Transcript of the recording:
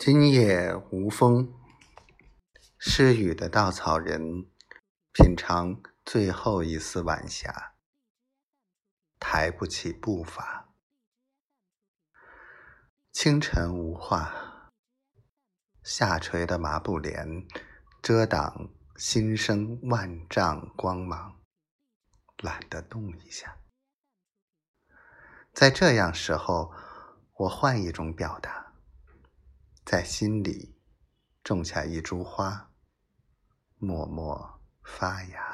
今夜无风，失语的稻草人品尝最后一丝晚霞，抬不起步伐。清晨无话，下垂的麻布帘遮挡新生万丈光芒，懒得动一下。在这样时候，我换一种表达。在心里种下一株花，默默发芽。